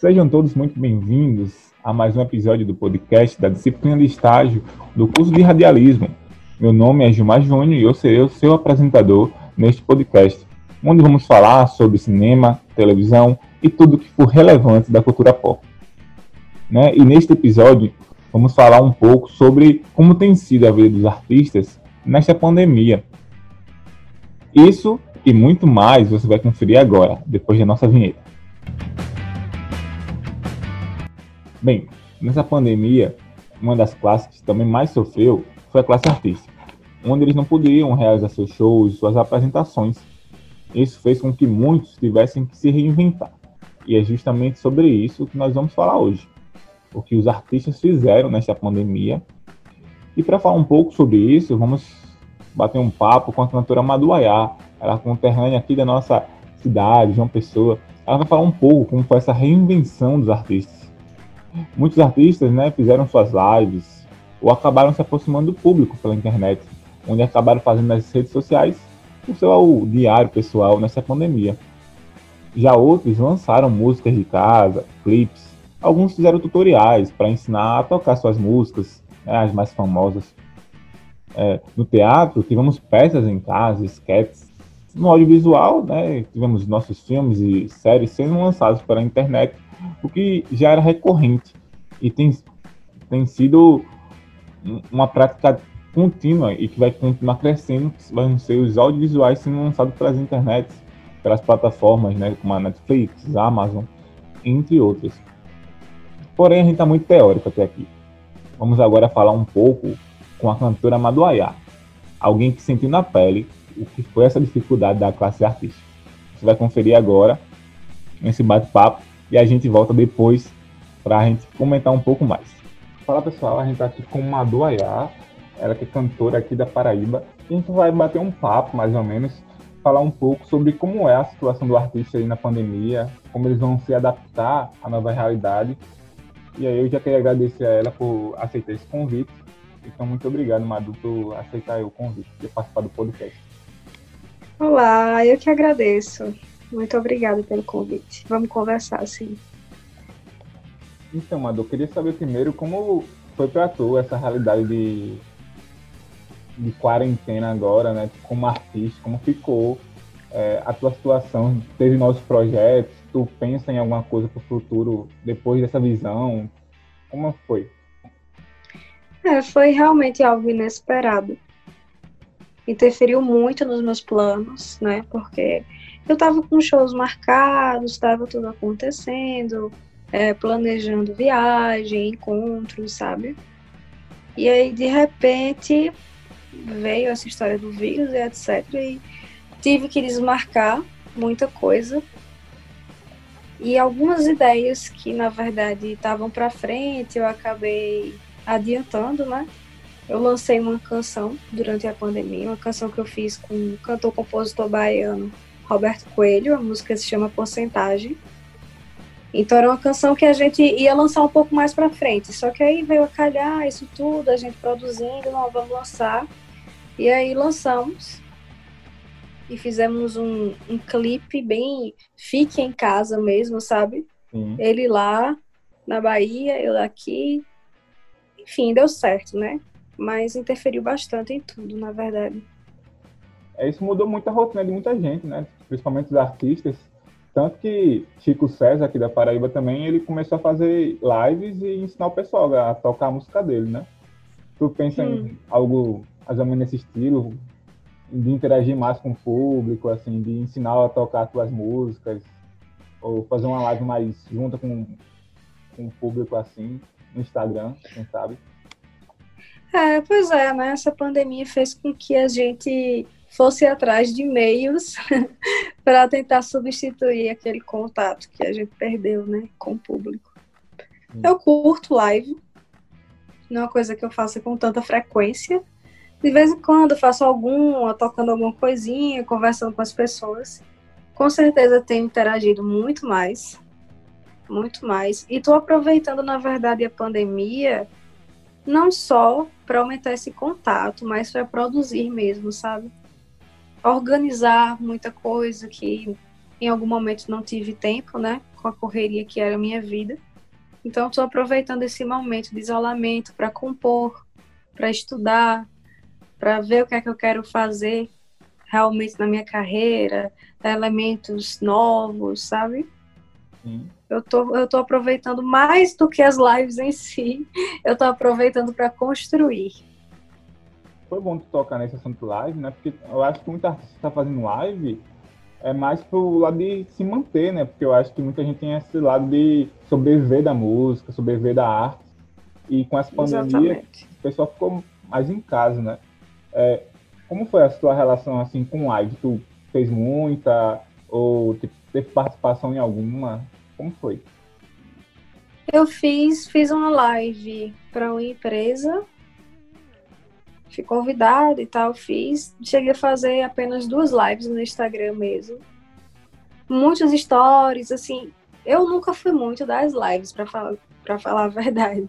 Sejam todos muito bem-vindos a mais um episódio do podcast da disciplina de estágio do curso de radialismo. Meu nome é Gilmar Júnior e eu serei o seu apresentador neste podcast, onde vamos falar sobre cinema, televisão e tudo que for relevante da cultura pop. Né? E neste episódio vamos falar um pouco sobre como tem sido a vida dos artistas nesta pandemia. Isso e muito mais você vai conferir agora, depois da nossa vinheta. Bem, nessa pandemia, uma das classes que também mais sofreu foi a classe artística, onde eles não podiam realizar seus shows, suas apresentações. Isso fez com que muitos tivessem que se reinventar. E é justamente sobre isso que nós vamos falar hoje. O que os artistas fizeram nesta pandemia. E para falar um pouco sobre isso, vamos bater um papo com a cantora Maduaiá, ela é conterrânea aqui da nossa cidade, João Pessoa. Ela vai falar um pouco como foi essa reinvenção dos artistas. Muitos artistas né, fizeram suas lives ou acabaram se aproximando do público pela internet, onde acabaram fazendo nas redes sociais o seu diário pessoal nessa pandemia. Já outros lançaram músicas de casa, clipes, alguns fizeram tutoriais para ensinar a tocar suas músicas, né, as mais famosas. É, no teatro, tivemos peças em casa, sketches, no audiovisual, né, tivemos nossos filmes e séries sendo lançados pela internet, o que já era recorrente e tem, tem sido uma prática contínua e que vai continuar crescendo, vão ser os audiovisuais sendo lançados pelas internets, pelas plataformas, né, como a Netflix, a Amazon, entre outras. Porém, a gente está muito teórico até aqui. Vamos agora falar um pouco com a cantora Maduaiá, alguém que sentiu na pele o que foi essa dificuldade da classe artística. Você vai conferir agora nesse bate-papo e a gente volta depois para a gente comentar um pouco mais. Fala pessoal, a gente está aqui com Madu Ayá, ela que é cantora aqui da Paraíba, e a gente vai bater um papo mais ou menos, falar um pouco sobre como é a situação do artista aí na pandemia, como eles vão se adaptar à nova realidade. E aí eu já queria agradecer a ela por aceitar esse convite. Então, muito obrigado, Madu, por aceitar o convite de participar do podcast. Olá, eu que agradeço. Muito obrigada pelo convite. Vamos conversar, sim. Então, Madu, eu queria saber primeiro como foi para tu essa realidade de, de quarentena agora, né? Como artista, como ficou é, a tua situação? Teve novos projetos? Tu pensa em alguma coisa para o futuro depois dessa visão? Como foi? É, foi realmente algo inesperado interferiu muito nos meus planos, né? Porque eu estava com shows marcados, estava tudo acontecendo, é, planejando viagem, encontros, sabe? E aí, de repente, veio essa história do vírus e etc. E tive que desmarcar muita coisa. E algumas ideias que, na verdade, estavam para frente, eu acabei adiantando, né? Eu lancei uma canção durante a pandemia, uma canção que eu fiz com o cantor-compositor baiano Roberto Coelho, a música se chama Porcentagem. Então era uma canção que a gente ia lançar um pouco mais para frente, só que aí veio a calhar isso tudo, a gente produzindo, não, vamos lançar. E aí lançamos e fizemos um, um clipe bem fique em casa mesmo, sabe? Sim. Ele lá na Bahia, eu aqui. Enfim, deu certo, né? mas interferiu bastante em tudo, na verdade. É, isso mudou muito a rotina de muita gente, né? Principalmente os artistas. Tanto que Chico César, aqui da Paraíba também, ele começou a fazer lives e ensinar o pessoal a tocar a música dele, né? Tu pensa hum. em algo mais ou menos nesse estilo, de interagir mais com o público, assim, de ensinar a tocar as tuas músicas, ou fazer uma live mais junta com, com o público, assim, no Instagram, quem sabe? É, pois é, né? Essa pandemia fez com que a gente fosse atrás de meios para tentar substituir aquele contato que a gente perdeu, né, com o público. Hum. Eu curto live, não é uma coisa que eu faço com tanta frequência. De vez em quando faço alguma, tocando alguma coisinha, conversando com as pessoas. Com certeza tenho interagido muito mais, muito mais. E estou aproveitando, na verdade, a pandemia não só para aumentar esse contato, mas para produzir mesmo, sabe? Organizar muita coisa que em algum momento não tive tempo, né? com a correria que era a minha vida. Então, estou aproveitando esse momento de isolamento para compor, para estudar, para ver o que é que eu quero fazer realmente na minha carreira, elementos novos, sabe? Sim. Eu tô, eu tô aproveitando mais do que as lives em si, eu tô aproveitando para construir. Foi bom tu tocar nesse assunto live, né? Porque eu acho que muita artista está fazendo live é mais pro lado de se manter, né? Porque eu acho que muita gente tem esse lado de sobreviver da música, sobreviver da arte. E com essa pandemia, Exatamente. o pessoal ficou mais em casa, né? É, como foi a sua relação assim com live? Tu fez muita ou tipo, teve participação em alguma? Como foi? Eu fiz, fiz uma live para uma empresa, fui convidada e tal, fiz. Cheguei a fazer apenas duas lives no Instagram mesmo. Muitas stories, assim. Eu nunca fui muito das lives, para falar, pra falar a verdade.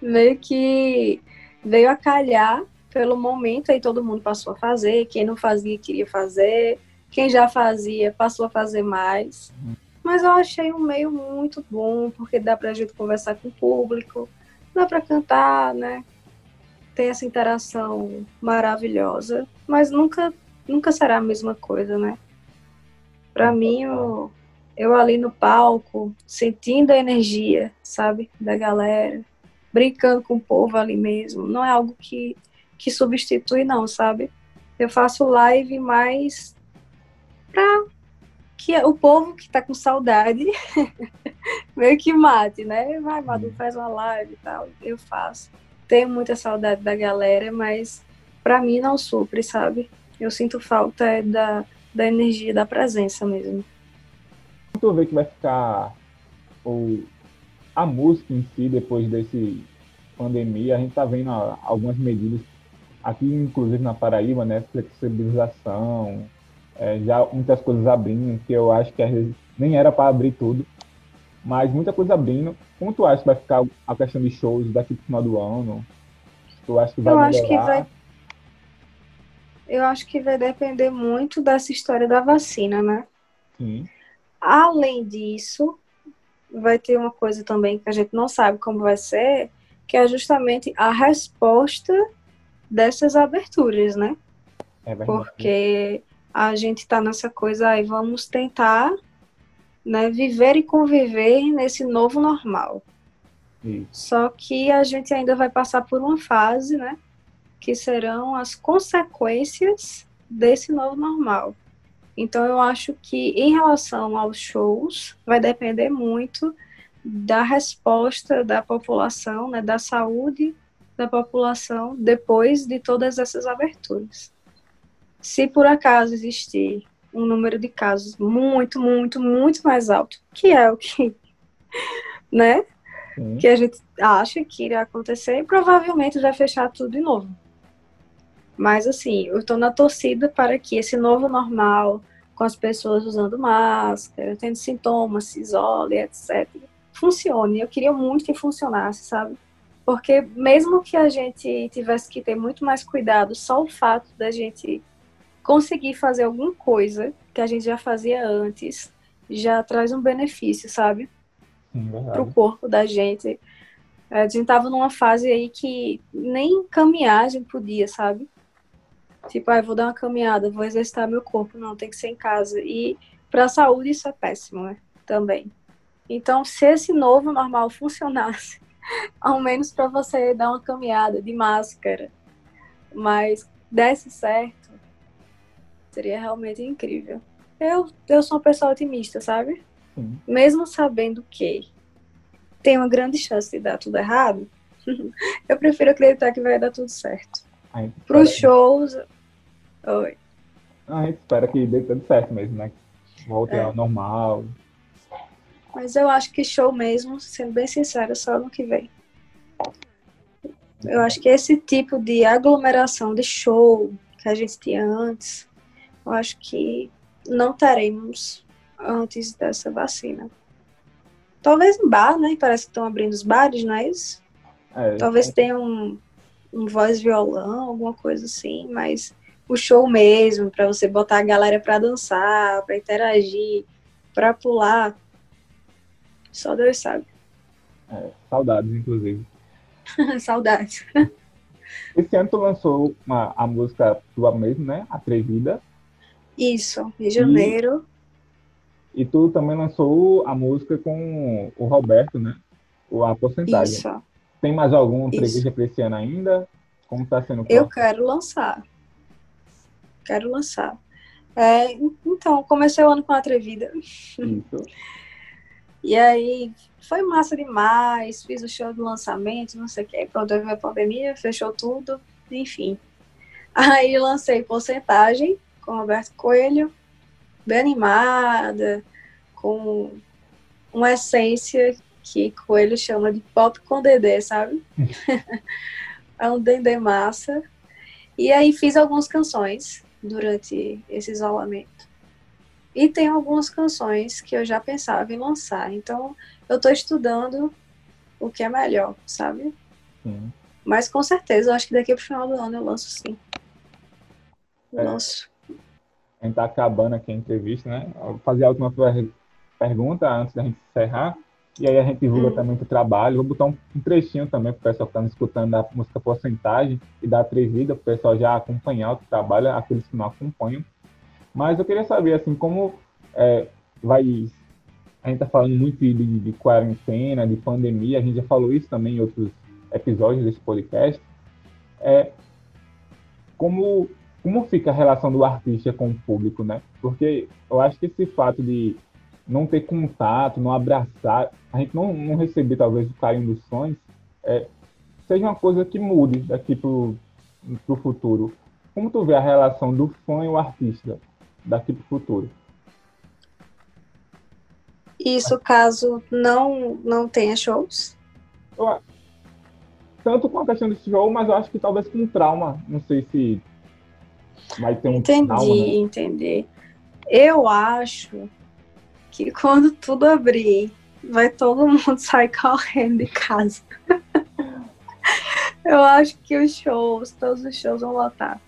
Meio que veio a calhar pelo momento, aí todo mundo passou a fazer. Quem não fazia, queria fazer. Quem já fazia, passou a fazer mais. Uhum. Mas eu achei um meio muito bom, porque dá pra gente conversar com o público, dá pra cantar, né? Tem essa interação maravilhosa, mas nunca, nunca será a mesma coisa, né? Pra mim, eu, eu ali no palco, sentindo a energia, sabe, da galera, brincando com o povo ali mesmo, não é algo que, que substitui, não, sabe? Eu faço live mais pra que o povo que tá com saudade meio que mate, né? Vai, Madu, uhum. faz uma live e tal. Eu faço. Tenho muita saudade da galera, mas para mim não supre, sabe? Eu sinto falta é da, da energia, da presença mesmo. Tu vê que vai ficar ou a música em si depois desse pandemia, a gente tá vendo algumas medidas aqui, inclusive na Paraíba, né? Flexibilização, é, já muitas coisas abrindo, que eu acho que às vezes nem era para abrir tudo, mas muita coisa abrindo. Como tu acha que vai ficar a questão de shows daqui pro final do ano? Tu acha que vai eu melhorar? Acho que vai... Eu acho que vai depender muito dessa história da vacina, né? Sim. Além disso, vai ter uma coisa também que a gente não sabe como vai ser, que é justamente a resposta dessas aberturas, né? É Porque a gente está nessa coisa aí, vamos tentar né, viver e conviver nesse novo normal. Só que a gente ainda vai passar por uma fase, né, que serão as consequências desse novo normal. Então eu acho que em relação aos shows vai depender muito da resposta da população, né, da saúde da população depois de todas essas aberturas. Se por acaso existir um número de casos muito, muito, muito mais alto, que é o que, né? Sim. Que a gente acha que irá acontecer, provavelmente vai fechar tudo de novo. Mas assim, eu estou na torcida para que esse novo normal, com as pessoas usando máscara, tendo sintomas, se isole, etc., funcione. Eu queria muito que funcionasse, sabe? Porque mesmo que a gente tivesse que ter muito mais cuidado, só o fato da gente conseguir fazer alguma coisa que a gente já fazia antes já traz um benefício, sabe? Para o corpo da gente. A gente tava numa fase aí que nem caminhar a gente podia, sabe? Tipo, ah, vou dar uma caminhada, vou exercitar meu corpo. Não, tem que ser em casa. E para a saúde isso é péssimo, né? Também. Então, se esse novo normal funcionasse, ao menos para você dar uma caminhada de máscara, mas desse certo, Seria realmente incrível. Eu, eu sou uma pessoa otimista, sabe? Sim. Mesmo sabendo que tem uma grande chance de dar tudo errado, eu prefiro acreditar que vai dar tudo certo. Para os shows. Oi. A gente espera que dê tudo certo mesmo, né? Volte é. ao normal. Mas eu acho que show mesmo, sendo bem sincera, só ano que vem. Eu acho que esse tipo de aglomeração de show que a gente tinha antes eu acho que não teremos antes dessa vacina. Talvez em bar, né? Parece que estão abrindo os bares, não é isso? É, Talvez é. tenha um, um voz violão, alguma coisa assim, mas o show mesmo, para você botar a galera para dançar, para interagir, para pular, Só Deus sabe. É, saudades, inclusive. saudades. Esse ano tu lançou uma, a música tua mesmo, né? Atrevida. Isso, em janeiro. E, e tu também lançou a música com o Roberto, né? A porcentagem. Isso. Tem mais algum entrevista para esse ano ainda? Como está sendo? Eu quero lançar. Quero lançar. É, então, comecei o ano com a Atrevida. Isso. E aí, foi massa demais. Fiz o show do lançamento, não sei o que. Pronto, veio a pandemia, fechou tudo. Enfim. Aí lancei Porcentagem com Roberto Coelho. Bem animada, com uma essência que Coelho chama de pop com dedé, sabe? é um dendê massa. E aí fiz algumas canções durante esse isolamento. E tem algumas canções que eu já pensava em lançar. Então, eu estou estudando o que é melhor, sabe? Sim. Mas com certeza, eu acho que daqui para o final do ano eu lanço sim. É, lanço. A gente está acabando aqui a entrevista, né? vou fazer a última pergunta antes da gente encerrar. E aí a gente divulga hum. também o trabalho. Vou botar um, um trechinho também para o pessoal que está escutando da música Porcentagem e da Atrevida, para o pessoal já acompanhar o trabalho, aqueles que não acompanham. Mas eu queria saber, assim, como é, vai... A gente está falando muito de, de, de, quarentena, de pandemia, a gente já falou isso também em outros episódios desse podcast. É, como, como fica a relação do artista com o público, né? Porque eu acho que esse fato de não ter contato, não abraçar, a gente não, não receber talvez o carinho dos sonhos, é, seja uma coisa que mude daqui para o futuro. Como tu vê a relação do fã e o artista daqui para o futuro? Isso caso não, não tenha shows? Eu, tanto com a questão desse show, mas eu acho que talvez com trauma. Não sei se vai ter um Entendi, né? entendi. Eu acho que quando tudo abrir, vai todo mundo sair correndo de casa. Eu acho que os shows, todos os shows vão lotar.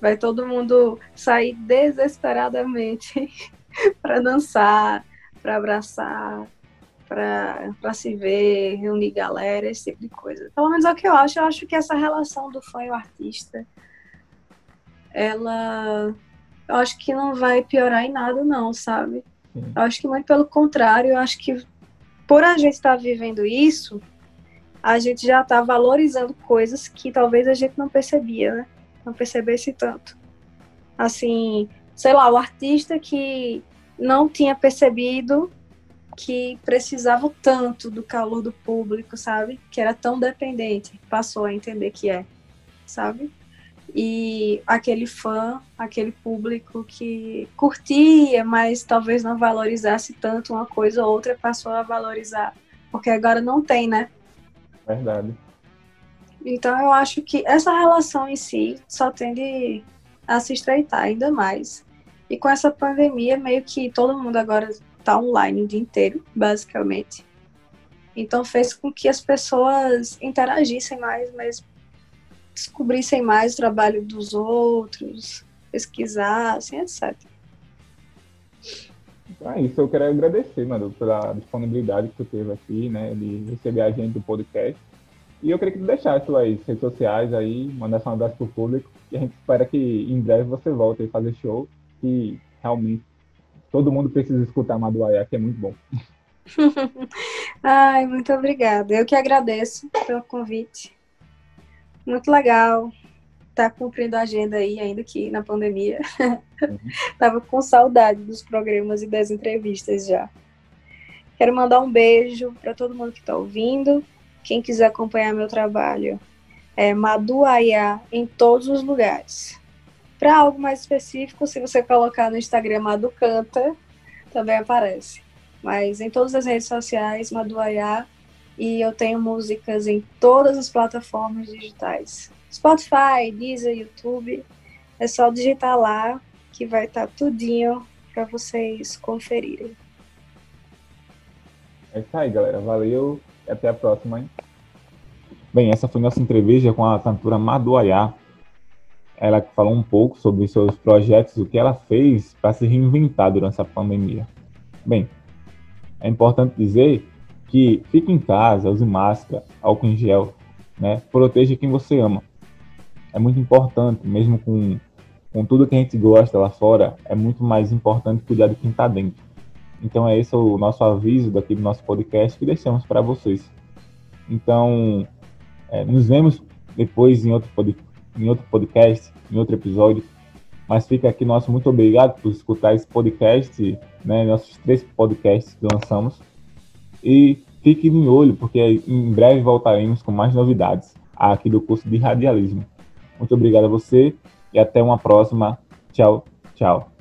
Vai todo mundo sair desesperadamente para dançar, para abraçar, para se ver, reunir galera, esse tipo de coisa. Pelo menos é o que eu acho. Eu acho que essa relação do fã e o artista, ela. Eu acho que não vai piorar em nada, não, sabe? Eu acho que muito pelo contrário, eu acho que por a gente estar tá vivendo isso, a gente já está valorizando coisas que talvez a gente não percebia, né? Não percebesse tanto. Assim, sei lá, o artista que não tinha percebido que precisava tanto do calor do público, sabe? Que era tão dependente, passou a entender que é, sabe? E aquele fã, aquele público que curtia, mas talvez não valorizasse tanto uma coisa ou outra, passou a valorizar, porque agora não tem, né? Verdade. Então eu acho que essa relação em si só tende a se estreitar ainda mais. E com essa pandemia, meio que todo mundo agora está online o dia inteiro, basicamente. Então fez com que as pessoas interagissem mais, mas descobrissem mais o trabalho dos outros, pesquisassem, etc. É isso, eu quero agradecer, Manu, pela disponibilidade que tu teve aqui, né, de receber a gente do podcast. E eu queria que tu deixasse suas redes sociais aí, mandasse um abraço pro público, e a gente espera que em breve você volte a fazer show, que realmente todo mundo precisa escutar Maduaia, que é muito bom. Ai, muito obrigada. Eu que agradeço pelo convite. Muito legal. Tá cumprindo a agenda aí, ainda que na pandemia. Uhum. Tava com saudade dos programas e das entrevistas já. Quero mandar um beijo para todo mundo que está ouvindo. Quem quiser acompanhar meu trabalho é Maduaia em todos os lugares. Para algo mais específico, se você colocar no Instagram Madu Canta, também aparece. Mas em todas as redes sociais, Maduaia e eu tenho músicas em todas as plataformas digitais. Spotify, Deezer, YouTube. É só digitar lá que vai estar tá tudinho para vocês conferirem. É isso aí, galera. Valeu e até a próxima. Hein? Bem, essa foi nossa entrevista com a cantora Maduayá. Ela falou um pouco sobre seus projetos, o que ela fez para se reinventar durante essa pandemia. Bem, É importante dizer que fique em casa, use máscara, álcool em gel, né? Proteja quem você ama. É muito importante, mesmo com, com tudo que a gente gosta lá fora, é muito mais importante cuidar de quem está dentro. Então é esse o nosso aviso daqui do nosso podcast que deixamos para vocês. Então, é, nos vemos depois em outro, pod, em outro podcast, em outro episódio. Mas fica aqui nosso muito obrigado por escutar esse podcast, né, nossos três podcasts que lançamos. E fique no olho, porque em breve voltaremos com mais novidades aqui do curso de radialismo. Muito obrigado a você e até uma próxima. Tchau, tchau.